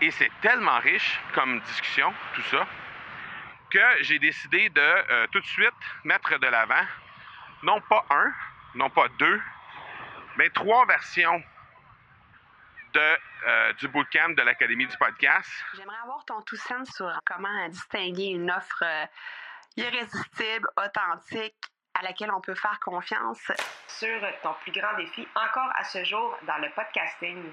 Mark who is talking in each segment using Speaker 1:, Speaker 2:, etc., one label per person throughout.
Speaker 1: Et c'est tellement riche comme discussion, tout ça, que j'ai décidé de euh, tout de suite mettre de l'avant, non pas un, non pas deux, mais trois versions de, euh, du bootcamp de l'Académie du podcast.
Speaker 2: J'aimerais avoir ton tout sens sur comment distinguer une offre euh, irrésistible, authentique, à laquelle on peut faire confiance.
Speaker 3: Sur ton plus grand défi encore à ce jour dans le podcasting.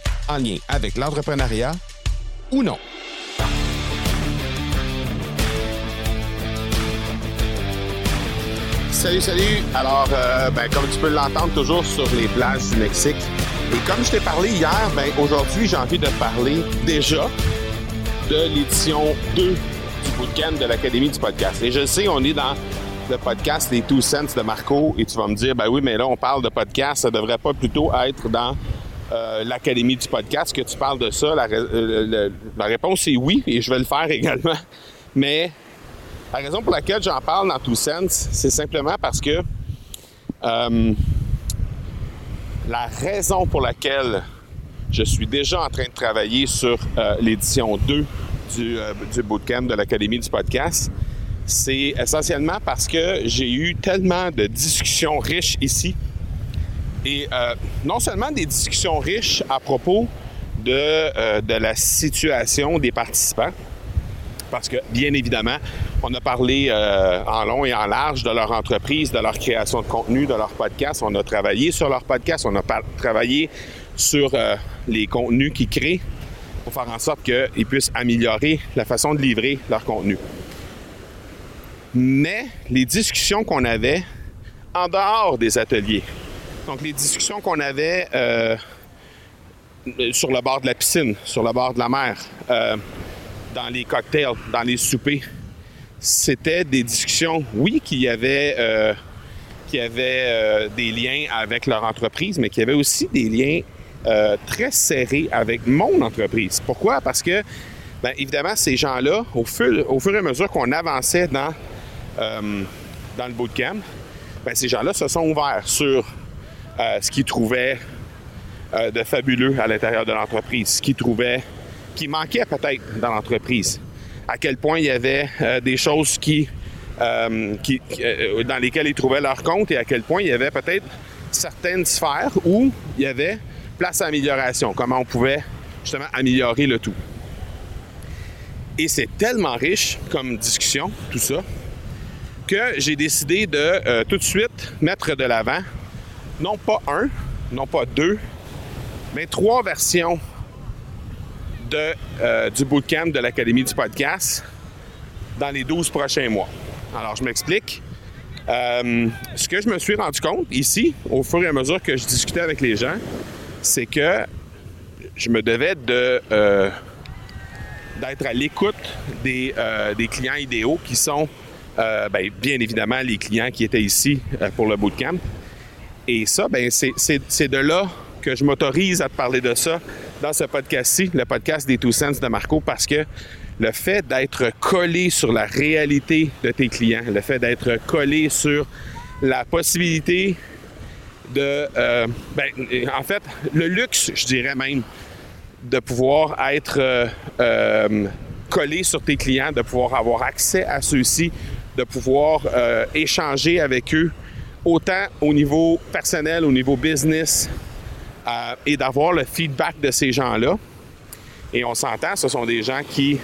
Speaker 4: en lien avec l'entrepreneuriat ou non. Salut, salut. Alors, euh, ben, comme tu peux l'entendre toujours sur les plages du Mexique. Et comme je t'ai parlé hier, ben, aujourd'hui, j'ai envie de parler déjà de l'édition 2 du bootcamp de l'Académie du podcast. Et je sais, on est dans le podcast Les Two Cents de Marco et tu vas me dire, ben oui, mais là, on parle de podcast, ça devrait pas plutôt être dans euh, l'Académie du podcast que tu parles de ça. La, euh, la réponse est oui et je vais le faire également. Mais la raison pour laquelle j'en parle dans Two Sense, c'est simplement parce que euh, la raison pour laquelle je suis déjà en train de travailler sur l'édition 2 du, euh, du, bootcamp de l'Académie du podcast, c'est essentiellement parce que j'ai eu tellement de discussions riches ici. Et non seulement des discussions riches à propos de, de la situation des participants, parce que, bien évidemment, on a parlé euh, en long et en large de leur entreprise, de leur création de contenu, de leur podcast. On a travaillé sur leur podcast, on a travaillé sur euh, les contenus qu'ils créent pour faire en sorte qu'ils puissent améliorer la façon de livrer leur contenu. Mais les discussions qu'on avait en dehors des ateliers, donc les discussions qu'on avait euh, sur le bord de la piscine, sur le bord de la mer, dans les cocktails, dans les soupers. C'était des discussions, oui, qui avaient, euh, qui avaient euh, des liens avec leur entreprise, mais qui avaient aussi des liens euh, très serrés avec mon entreprise. Pourquoi? Parce que, bien, évidemment, ces gens-là, au fur, au fur et à mesure qu'on avançait dans, dans le bootcamp, bien, ces gens-là se sont ouverts sur ce qu'ils trouvaient de fabuleux à l'intérieur de l'entreprise, ce qu'ils trouvaient qui manquait peut-être dans l'entreprise. À quel point il y avait euh, des choses euh, qui euh, dans lesquelles ils trouvaient leur compte et à quel point il y avait peut-être certaines sphères où il y avait place à amélioration, comment on pouvait justement améliorer le tout. Et c'est tellement riche comme discussion, tout ça, que j'ai décidé de tout de suite mettre de l'avant, non pas un, non pas deux, mais trois versions de, euh, du bootcamp de l'Académie du podcast dans les 12 prochains mois. Alors, je m'explique. Euh, ce que je me suis rendu compte ici, au fur et à mesure que je discutais avec les gens, c'est que je me devais de euh, d'être à l'écoute des, des, clients idéaux qui sont ben, bien évidemment les clients qui étaient ici pour le bootcamp. Et ça, ben, c'est de là que je m'autorise à te parler de ça dans ce podcast-ci, le podcast des Two Cents de Marco, parce que le fait d'être collé sur la réalité de tes clients, le fait d'être collé sur la possibilité de... Euh, ben, en fait, le luxe, je dirais même, de pouvoir être euh, euh, collé sur tes clients, de pouvoir avoir accès à ceux-ci, de pouvoir échanger avec eux, autant au niveau personnel, au niveau business, euh, et d'avoir le feedback de ces gens-là. Et on s'entend, ce sont des gens qui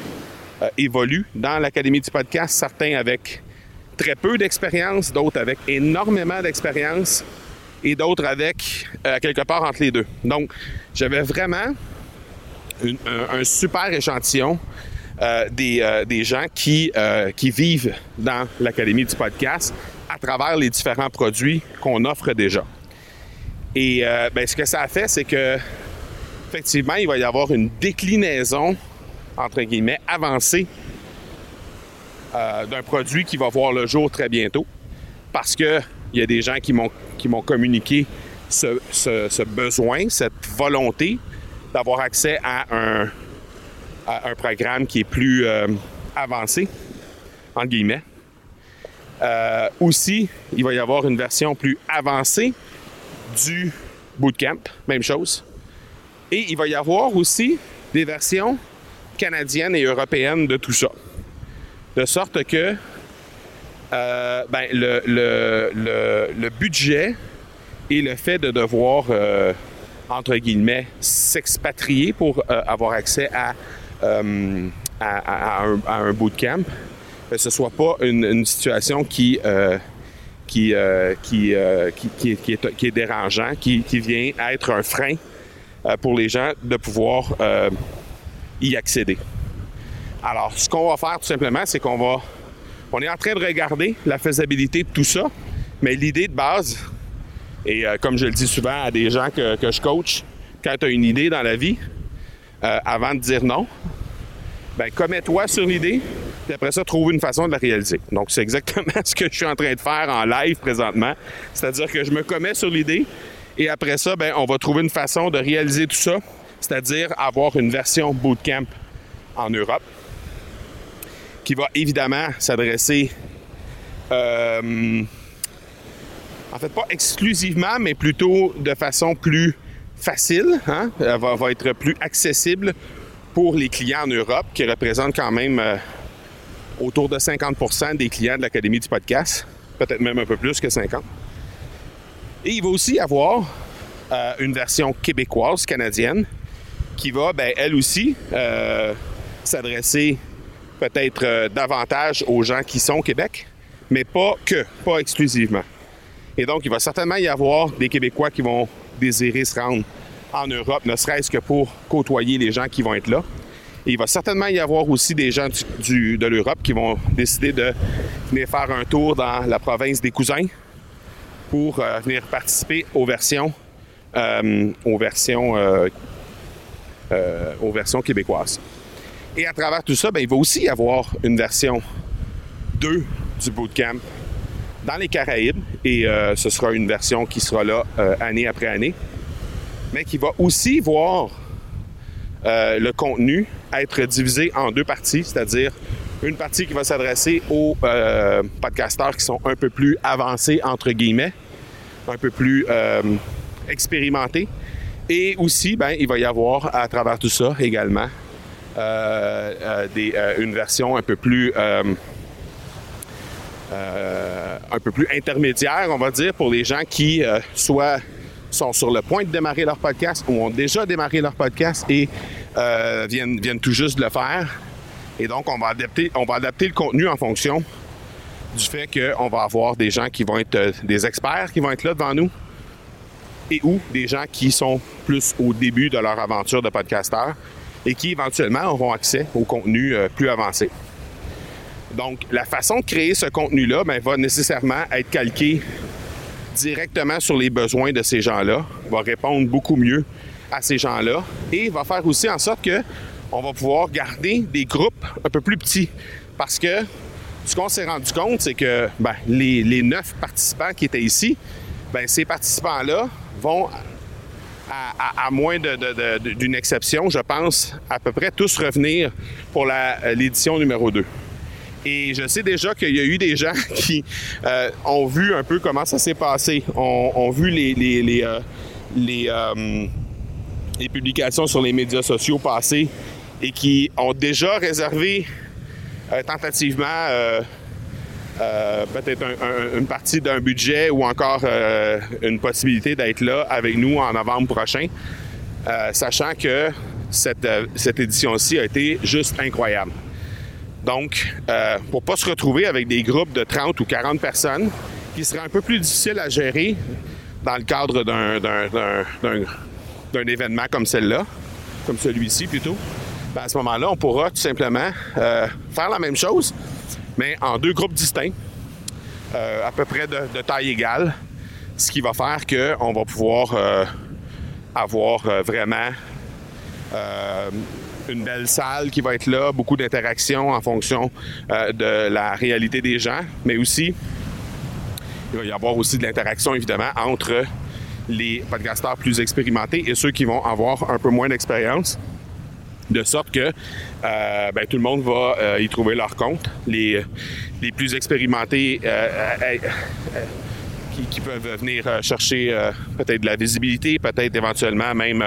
Speaker 4: euh, évoluent dans l'Académie du podcast, certains avec très peu d'expérience, d'autres avec énormément d'expérience et d'autres avec euh, quelque part entre les deux. Donc, j'avais vraiment un, super échantillon des, des, gens qui, qui vivent dans l'Académie du podcast à travers les différents produits qu'on offre déjà. Et euh, ben, ce que ça a fait, c'est que effectivement, il va y avoir une déclinaison entre guillemets, avancée euh, d'un produit qui va voir le jour très bientôt. Parce qu'il y a des gens qui m'ont, qui m'ont communiqué ce, besoin, cette volonté d'avoir accès à un, un, programme qui est plus euh, avancé, entre guillemets. Euh, aussi, il va y avoir une version plus avancée du bootcamp, même chose. Et il va y avoir aussi des versions canadiennes et européennes de tout ça. De sorte que euh, ben, le, budget et le fait de devoir, entre guillemets, s'expatrier pour avoir accès à, à, à, un, bootcamp, que ce soit pas une, situation qui, euh, qui, euh, euh, qui, qui, qui, est, qui, est, dérangeant, qui, vient être un frein pour les gens de pouvoir y accéder. Alors, ce qu'on va faire tout simplement, c'est qu'on va. On est en train de regarder la faisabilité de tout ça, mais l'idée de base, et comme je le dis souvent à des gens que, que je coach, quand tu as une idée dans la vie, avant de dire non, ben commets-toi sur l'idée, puis après ça, trouve une façon de la réaliser. Donc, c'est exactement ce que je suis en train de faire en live présentement. C'est-à-dire que je me commets sur l'idée, et après ça, ben, on va trouver une façon de réaliser tout ça, c'est-à-dire avoir une version bootcamp en Europe, qui va évidemment s'adresser, euh, en fait, pas exclusivement, mais plutôt de façon plus facile, hein? Elle va, être plus accessible pour les clients en Europe, qui représentent quand même euh, autour de 50% des clients de l'Académie du podcast, peut-être même un peu plus que 50. Et il va aussi y avoir euh, une version québécoise, canadienne, qui va, ben, elle aussi, euh, s'adresser peut-être davantage aux gens qui sont au Québec, mais pas que, pas exclusivement. Et donc, il va certainement y avoir des Québécois qui vont désirer se rendre en Europe, ne serait-ce que pour côtoyer les gens qui vont être là. Il va certainement y avoir aussi des gens de l'Europe qui vont décider de venir faire un tour dans la province des cousins pour euh, venir participer aux versions, euh, euh, aux versions québécoises. Et à travers tout ça, ben, il va aussi y avoir une version 2 du bootcamp dans les Caraïbes. Et ce sera une version qui sera là année après année mais qui va aussi voir euh, le contenu être divisé en deux parties, c'est-à-dire une partie qui va s'adresser aux euh, podcasteurs qui sont un peu plus avancés, entre guillemets, un peu plus euh, expérimentés. Et aussi, ben, il va y avoir à travers tout ça également une version un peu plus un peu plus intermédiaire, on va dire, pour les gens qui soient sont sur le point de démarrer leur podcast ou ont déjà démarré leur podcast et euh, viennent, tout juste de le faire. Et donc, on va adapter, le contenu en fonction du fait qu'on va avoir des gens qui vont être euh, des experts qui vont être là devant nous et ou des gens qui sont plus au début de leur aventure de podcasteur et qui éventuellement auront accès au contenu euh, plus avancé. Donc, la façon de créer ce contenu-là ben, va nécessairement être calquée directement sur les besoins de ces gens-là, va répondre beaucoup mieux à ces gens-là et va faire aussi en sorte que on va pouvoir garder des groupes un peu plus petits. Parce que ce qu'on s'est rendu compte, c'est que ben, les, neuf participants qui étaient ici, ben, ces participants-là vont, à, moins d'une exception, je pense, à peu près tous revenir pour l'édition numéro 2. Et je sais déjà qu'il y a eu des gens qui euh, ont vu un peu comment ça s'est passé, ont, vu euh, euh, les, publications sur les médias sociaux passer et qui ont déjà réservé tentativement peut-être une partie d'un budget ou encore une possibilité d'être là avec nous en novembre prochain, sachant que cette, cette édition-ci a été juste incroyable. Donc, euh, pour pas se retrouver avec des groupes de 30 ou 40 personnes, qui seraient un peu plus difficiles à gérer dans le cadre d'un événement comme celle-là, comme celui-ci plutôt, ben, à ce moment-là, on pourra tout simplement euh, faire la même chose, mais en deux groupes distincts, euh, à peu près de, taille égale, ce qui va faire qu'on va pouvoir avoir vraiment une belle salle qui va être là, beaucoup d'interactions en fonction euh, de la réalité des gens, mais aussi, il va y avoir aussi de l'interaction évidemment entre les podcasteurs plus expérimentés et ceux qui vont avoir un peu moins d'expérience de sorte que euh, ben, tout le monde va euh, y trouver leur compte. Les, les plus expérimentés qui, peuvent venir chercher peut-être de la visibilité, peut-être éventuellement même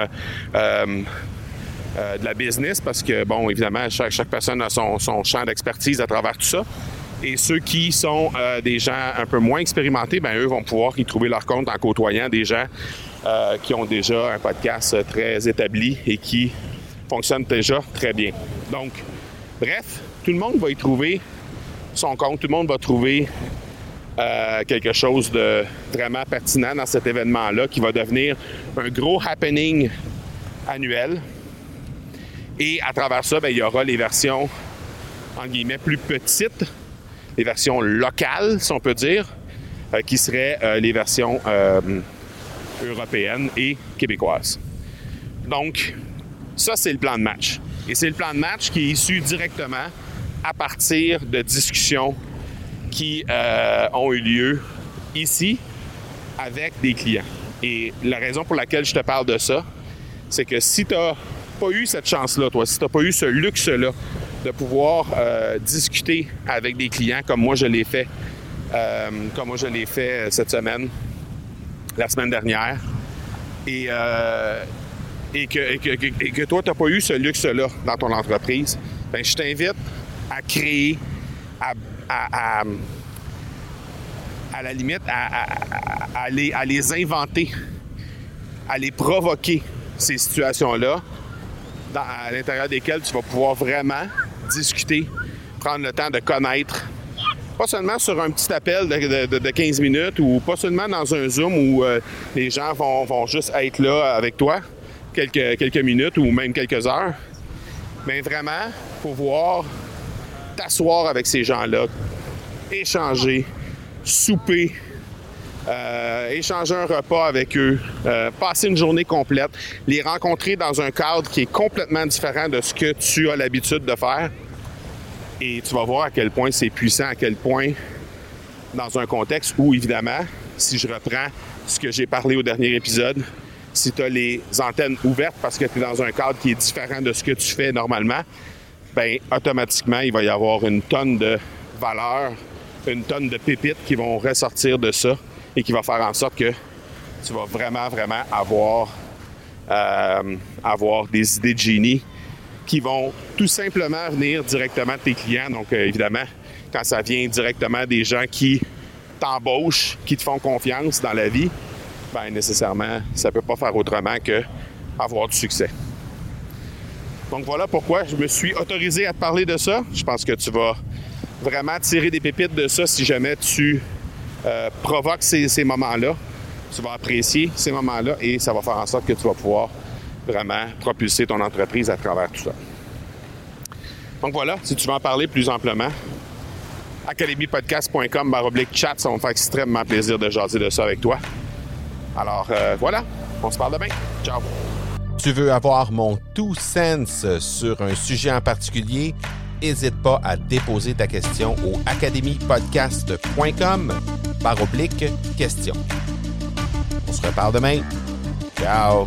Speaker 4: de la business, parce que, bon, évidemment, chaque, personne a son, champ d'expertise à travers tout ça. Et ceux qui sont des gens un peu moins expérimentés, ben eux vont pouvoir y trouver leur compte en côtoyant des gens qui ont déjà un podcast très établi et qui fonctionne déjà très bien. Donc, bref, tout le monde va y trouver son compte, tout le monde va trouver euh, quelque chose de vraiment pertinent dans cet événement-là qui va devenir un gros happening annuel. Et à travers ça, bien, il y aura les versions, en guillemets, plus petites, les versions locales, si on peut dire, euh, qui seraient euh, les versions européennes et québécoises. Donc, ça, c'est le plan de match. Et c'est le plan de match qui est issu directement à partir de discussions qui euh, ont eu lieu ici avec des clients. Et la raison pour laquelle je te parle de ça, c'est que si tu n'as pas eu cette chance-là, toi, si tu n'as pas eu ce luxe-là de pouvoir euh, discuter avec des clients comme moi je l'ai fait, euh, comme moi je l'ai fait cette semaine, la semaine dernière, et et que, toi, tu n'as pas eu ce luxe-là dans ton entreprise, ben, je t'invite à créer, à, à, la limite, à, à les inventer, à les provoquer, ces situations-là, à l'intérieur desquelles tu vas pouvoir vraiment discuter, prendre le temps de connaître pas seulement sur un petit appel de, 15 minutes ou pas seulement dans un Zoom où euh, les gens vont, vont, juste être là avec toi, quelques, quelques minutes ou même quelques heures, mais vraiment pouvoir t'asseoir avec ces gens-là, échanger, souper, euh, échanger un repas avec eux, euh, passer une journée complète, les rencontrer dans un cadre qui est complètement différent de ce que tu as l'habitude de faire. Et tu vas voir à quel point c'est puissant, à quel point, dans un contexte où, évidemment, si je reprends ce que j'ai parlé au dernier épisode, si tu as les antennes ouvertes parce que tu es dans un cadre qui est différent de ce que tu fais normalement, ben automatiquement, il va y avoir une tonne de valeur, une tonne de pépites qui vont ressortir de ça et qui va faire en sorte que tu vas vraiment, vraiment avoir, euh, avoir des idées de génie qui vont tout simplement venir directement de tes clients. Donc, euh, évidemment, quand ça vient directement des gens qui t'embauchent, qui te font confiance dans la vie, ben nécessairement, ça ne peut pas faire autrement que avoir du succès. Donc voilà pourquoi je me suis autorisé à te parler de ça. Je pense que tu vas vraiment tirer des pépites de ça si jamais tu euh, provoques ces, moments-là. Tu vas apprécier ces moments-là et ça va faire en sorte que tu vas pouvoir vraiment propulser ton entreprise à travers tout ça. Donc voilà, si tu veux en parler plus amplement, academypodcast.com chat, ça va me faire extrêmement plaisir de jaser de ça avec toi. Alors euh, voilà, on se parle demain. Ciao.
Speaker 5: Tu veux avoir mon tout sens sur un sujet en particulier? N'hésite pas à déposer ta question au academypodcast.com par oblique question. On se reparle demain. Ciao.